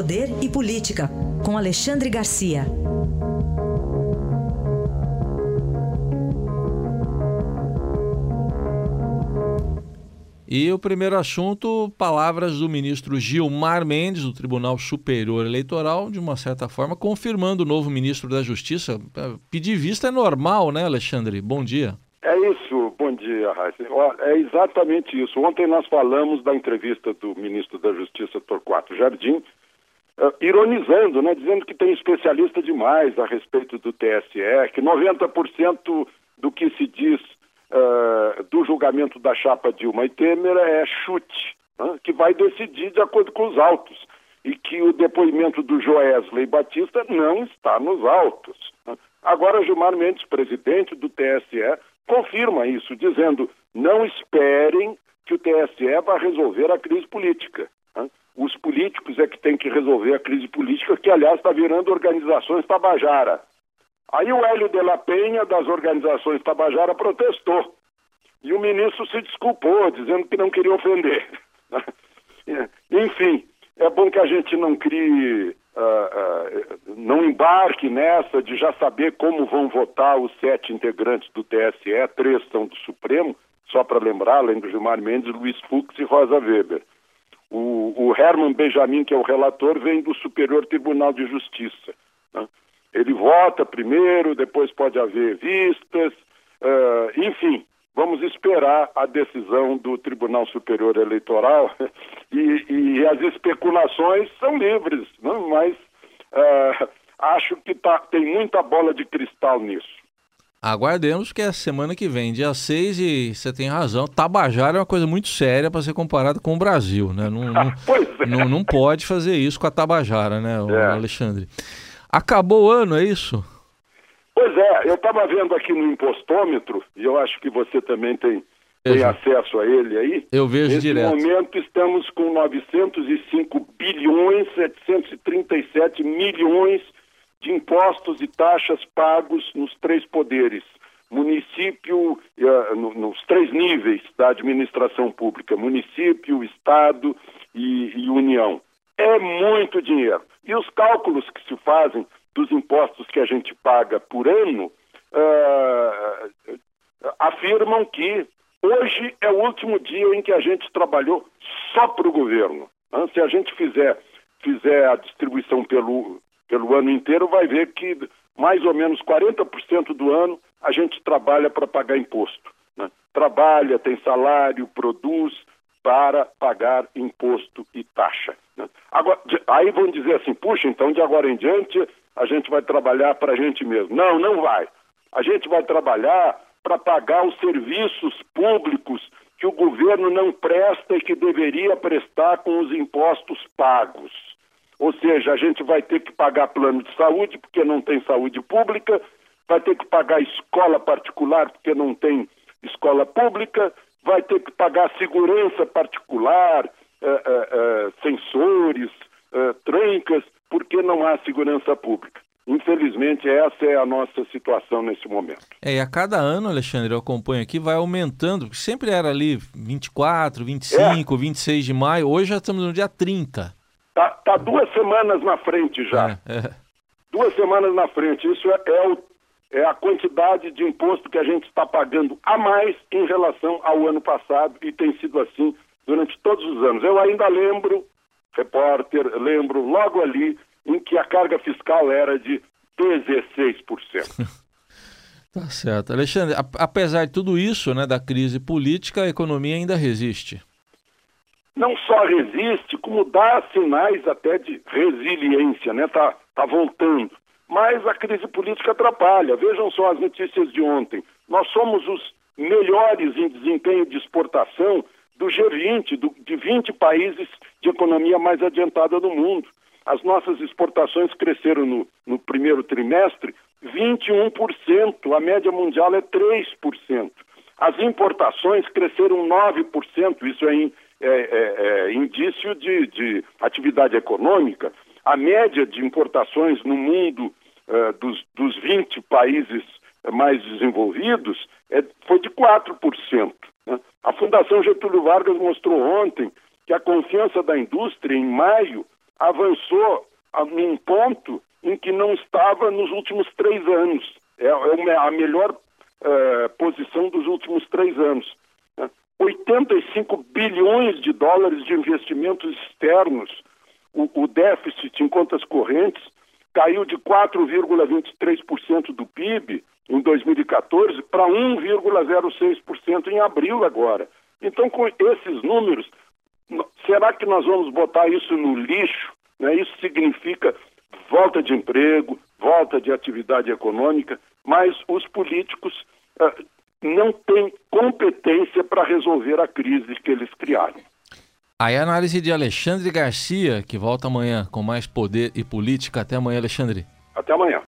Poder e Política, com Alexandre Garcia. E o primeiro assunto, palavras do ministro Gilmar Mendes, do Tribunal Superior Eleitoral, de uma certa forma, confirmando o novo ministro da Justiça. É, pedir vista é normal, né, Alexandre? Bom dia. É isso, bom dia, Raíssa. É exatamente isso. Ontem nós falamos da entrevista do ministro da Justiça, Torquato Jardim, uh, ironizando, né, dizendo que tem especialista demais a respeito do TSE, que 90% do que se diz uh, do julgamento da chapa Dilma e Temer é chute, né, que vai decidir de acordo com os autos. E que o depoimento do Joesley Batista não está nos autos. Né. Agora, Gilmar Mendes, presidente do TSE, confirma isso, dizendo: não esperem que o TSE vá resolver a crise política. Né. Os políticos é que têm que resolver a crise política, que, aliás, está virando organizações Tabajara. Aí o Hélio de la Penha, das organizações Tabajara, protestou. E o ministro se desculpou, dizendo que não queria ofender. Enfim, é bom que a gente não crie, uh, uh, não embarque nessa de já saber como vão votar os sete integrantes do TSE, três são do Supremo, só para lembrar, além do Gilmar Mendes, Luiz Fux e Rosa Weber. O, o Herman Benjamin, que é o relator, vem do Superior Tribunal de Justiça. Né? Ele vota primeiro, depois pode haver vistas, uh, enfim, vamos esperar a decisão do Tribunal Superior Eleitoral e, e as especulações são livres, não? Né? mas uh, acho que tá, tem muita bola de cristal nisso. Aguardemos que é semana que vem, dia 6, e você tem razão, Tabajara é uma coisa muito séria para ser comparada com o Brasil, né? Não, não, é. não, não, pode fazer isso com a Tabajara, né, é. Alexandre? Acabou o ano, é isso? Pois é, eu estava vendo aqui no impostômetro, e eu acho que você também tem, tem acesso a ele aí. Eu vejo Nesse direto. Nesse momento estamos com 905 bilhões 737 milhões de impostos e taxas pagos nos três poderes. Município, no, nos três níveis da administração pública, município, Estado e, e União. É muito dinheiro. E os cálculos que se fazem dos impostos que a gente paga por ano uh, afirmam que hoje é o último dia em que a gente trabalhou só para o governo. Se a gente fizer, fizer a distribuição pelo, pelo ano inteiro, vai ver que mais ou menos 40% do ano a gente trabalha para pagar imposto. Né? Trabalha, tem salário, produz para pagar imposto e taxa. Né? Agora, aí vão dizer assim, puxa, então de agora em diante a gente vai trabalhar para a gente mesmo. Não, não vai. A gente vai trabalhar para pagar os serviços públicos que o governo não presta e que deveria prestar com os impostos pagos. Ou seja, a gente vai ter que pagar plano de saúde porque não tem saúde pública, vai ter que pagar escola particular porque não tem escola pública, vai ter que pagar segurança particular, uh, uh, uh, sensores, trancas, porque não há segurança pública. Infelizmente, essa é a nossa situação nesse momento. É, e a cada ano, Alexandre, eu acompanho aqui, vai aumentando, sempre era ali 24, 25, é. 26 de maio, hoje já estamos no dia 30. Tá, tá duas semanas na frente já. É, é. Duas semanas na frente. Isso é, é, o, é a quantidade de imposto que a gente está pagando a mais em relação ao ano passado e tem sido assim durante todos os anos. Eu ainda lembro, repórter, lembro logo ali em que a carga fiscal era de 16%. tá certo. Alexandre, apesar de tudo isso, né, da crise política, a economia ainda resiste. Não só resiste, como dá sinais até de resiliência, né? Tá, tá voltando. Mas a crise política atrapalha. Vejam só as notícias de ontem. Nós somos os melhores em desempenho de exportação do G20, do, de 20 países de economia mais adiantada do mundo. As nossas exportações cresceram no, no primeiro trimestre 21%, a média mundial é 3%. As importações cresceram 9%, isso é, é, é, é indício de, de, atividade econômica. A média de importações no mundo uh, dos, dos 20 países mais desenvolvidos é, foi de 4%. Né? A Fundação Getúlio Vargas mostrou ontem que a confiança da indústria em maio avançou num ponto em que não estava nos últimos três anos. É, é a melhor uh, posição dos últimos três anos. 85 né? bilhões de dólares de investimentos externos. O, o déficit em contas correntes caiu de 4,23% do PIB em 2014 para 1,06% em abril agora. Então, com esses números, será que nós vamos botar isso no lixo? Né? Isso significa volta de emprego, volta de atividade econômica, mas os políticos uh, não têm competência para resolver a crise que eles criaram. Aí a análise de Alexandre Garcia, que volta amanhã com mais poder e política. Até amanhã, Alexandre. Até amanhã.